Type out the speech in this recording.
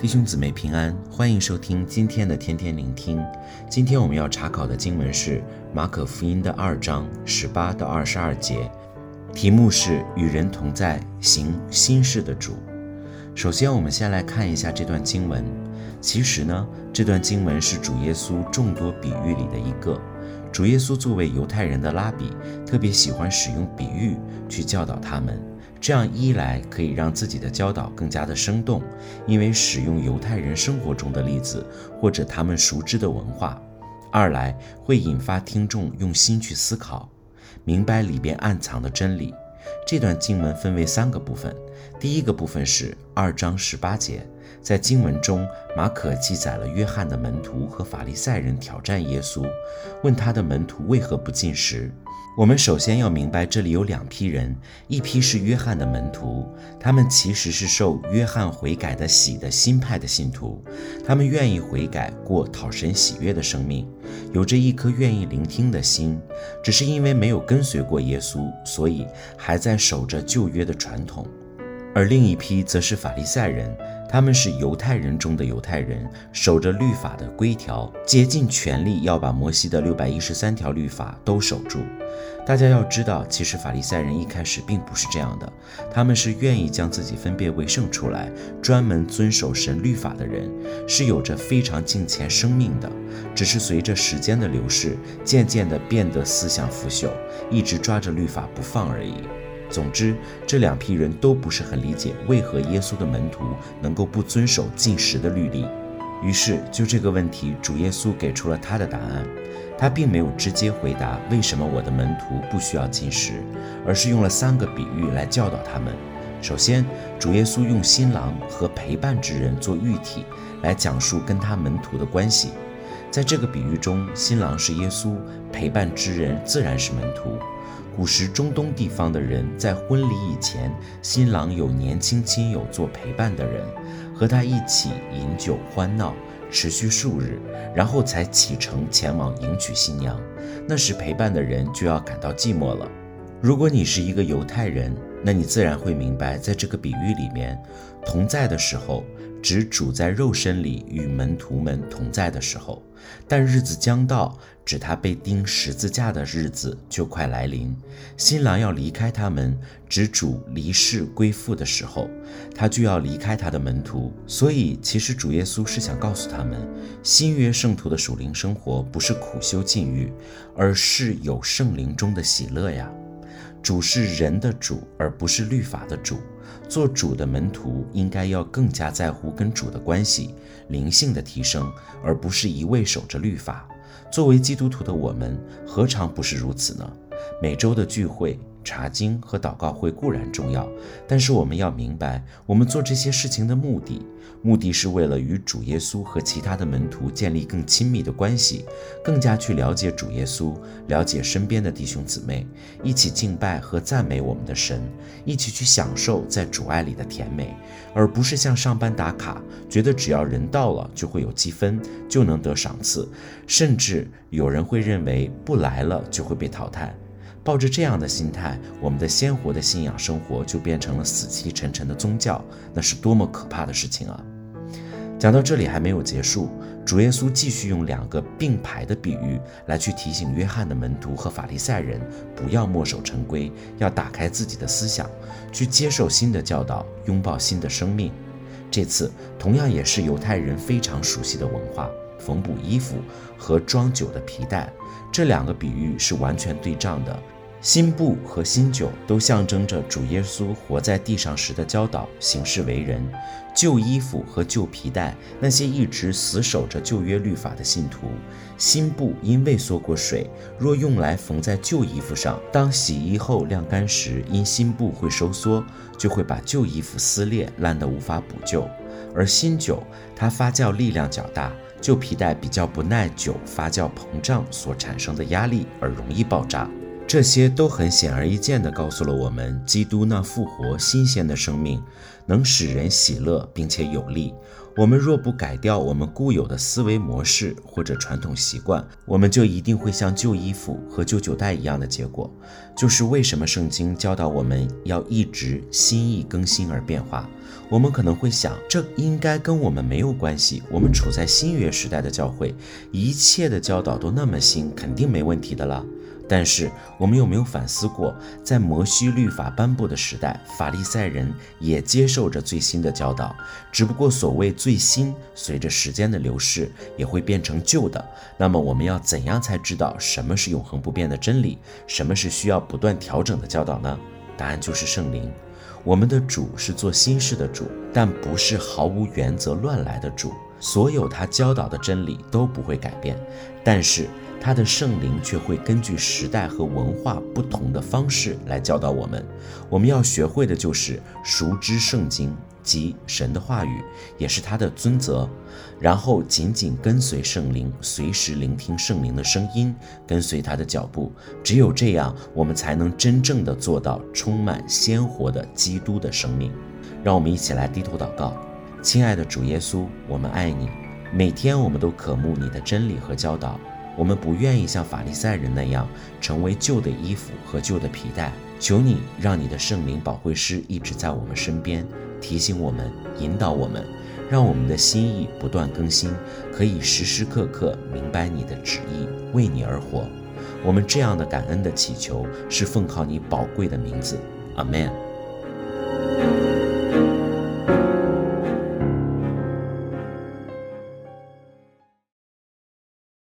弟兄姊妹平安，欢迎收听今天的天天聆听。今天我们要查考的经文是马可福音的二章十八到二十二节，题目是与人同在，行新事的主。首先，我们先来看一下这段经文。其实呢，这段经文是主耶稣众多比喻里的一个。主耶稣作为犹太人的拉比，特别喜欢使用比喻去教导他们。这样一来可以让自己的教导更加的生动，因为使用犹太人生活中的例子或者他们熟知的文化；二来会引发听众用心去思考，明白里边暗藏的真理。这段经文分为三个部分，第一个部分是二章十八节。在经文中，马可记载了约翰的门徒和法利赛人挑战耶稣，问他的门徒为何不进食。我们首先要明白，这里有两批人，一批是约翰的门徒，他们其实是受约翰悔改的喜的新派的信徒，他们愿意悔改，过讨神喜悦的生命，有着一颗愿意聆听的心，只是因为没有跟随过耶稣，所以还在守着旧约的传统。而另一批则是法利赛人。他们是犹太人中的犹太人，守着律法的规条，竭尽全力要把摩西的六百一十三条律法都守住。大家要知道，其实法利赛人一开始并不是这样的，他们是愿意将自己分别为圣出来，专门遵守神律法的人，是有着非常敬虔生命的。只是随着时间的流逝，渐渐地变得思想腐朽，一直抓着律法不放而已。总之，这两批人都不是很理解为何耶稣的门徒能够不遵守禁食的律例。于是，就这个问题，主耶稣给出了他的答案。他并没有直接回答为什么我的门徒不需要禁食，而是用了三个比喻来教导他们。首先，主耶稣用新郎和陪伴之人做喻体，来讲述跟他门徒的关系。在这个比喻中，新郎是耶稣，陪伴之人自然是门徒。古时中东地方的人在婚礼以前，新郎有年轻亲友做陪伴的人，和他一起饮酒欢闹，持续数日，然后才启程前往迎娶新娘。那时陪伴的人就要感到寂寞了。如果你是一个犹太人，那你自然会明白，在这个比喻里面，同在的时候。指主在肉身里与门徒们同在的时候，但日子将到，指他被钉十字架的日子就快来临。新郎要离开他们，指主离世归父的时候，他就要离开他的门徒。所以，其实主耶稣是想告诉他们，新约圣徒的属灵生活不是苦修禁欲，而是有圣灵中的喜乐呀。主是人的主，而不是律法的主。做主的门徒应该要更加在乎跟主的关系、灵性的提升，而不是一味守着律法。作为基督徒的我们，何尝不是如此呢？每周的聚会。查经和祷告会固然重要，但是我们要明白，我们做这些事情的目的，目的是为了与主耶稣和其他的门徒建立更亲密的关系，更加去了解主耶稣，了解身边的弟兄姊妹，一起敬拜和赞美我们的神，一起去享受在主爱里的甜美，而不是像上班打卡，觉得只要人到了就会有积分，就能得赏赐，甚至有人会认为不来了就会被淘汰。抱着这样的心态，我们的鲜活的信仰生活就变成了死气沉沉的宗教，那是多么可怕的事情啊！讲到这里还没有结束，主耶稣继续用两个并排的比喻来去提醒约翰的门徒和法利赛人，不要墨守成规，要打开自己的思想，去接受新的教导，拥抱新的生命。这次同样也是犹太人非常熟悉的文化。缝补衣服和装酒的皮带，这两个比喻是完全对仗的。新布和新酒都象征着主耶稣活在地上时的教导、行事为人。旧衣服和旧皮带，那些一直死守着旧约律法的信徒；新布因未缩过水，若用来缝在旧衣服上，当洗衣后晾干时，因新布会收缩，就会把旧衣服撕裂，烂得无法补救。而新酒，它发酵力量较大。旧皮带比较不耐久发酵膨胀所产生的压力而容易爆炸，这些都很显而易见地告诉了我们，基督那复活新鲜的生命能使人喜乐，并且有力。我们若不改掉我们固有的思维模式或者传统习惯，我们就一定会像旧衣服和旧酒袋一样的结果。就是为什么圣经教导我们要一直心意更新而变化。我们可能会想，这应该跟我们没有关系。我们处在新约时代的教会，一切的教导都那么新，肯定没问题的了。但是我们有没有反思过，在摩西律法颁布的时代，法利赛人也接受着最新的教导，只不过所谓最新，随着时间的流逝也会变成旧的。那么我们要怎样才知道什么是永恒不变的真理，什么是需要不断调整的教导呢？答案就是圣灵。我们的主是做新事的主，但不是毫无原则乱来的主。所有他教导的真理都不会改变，但是。他的圣灵却会根据时代和文化不同的方式来教导我们。我们要学会的就是熟知圣经及神的话语，也是他的尊则，然后紧紧跟随圣灵，随时聆听圣灵的声音，跟随他的脚步。只有这样，我们才能真正的做到充满鲜活的基督的生命。让我们一起来低头祷告，亲爱的主耶稣，我们爱你，每天我们都渴慕你的真理和教导。我们不愿意像法利赛人那样成为旧的衣服和旧的皮带。求你让你的圣灵保惠师一直在我们身边，提醒我们、引导我们，让我们的心意不断更新，可以时时刻刻明白你的旨意，为你而活。我们这样的感恩的祈求，是奉靠你宝贵的名字，阿门。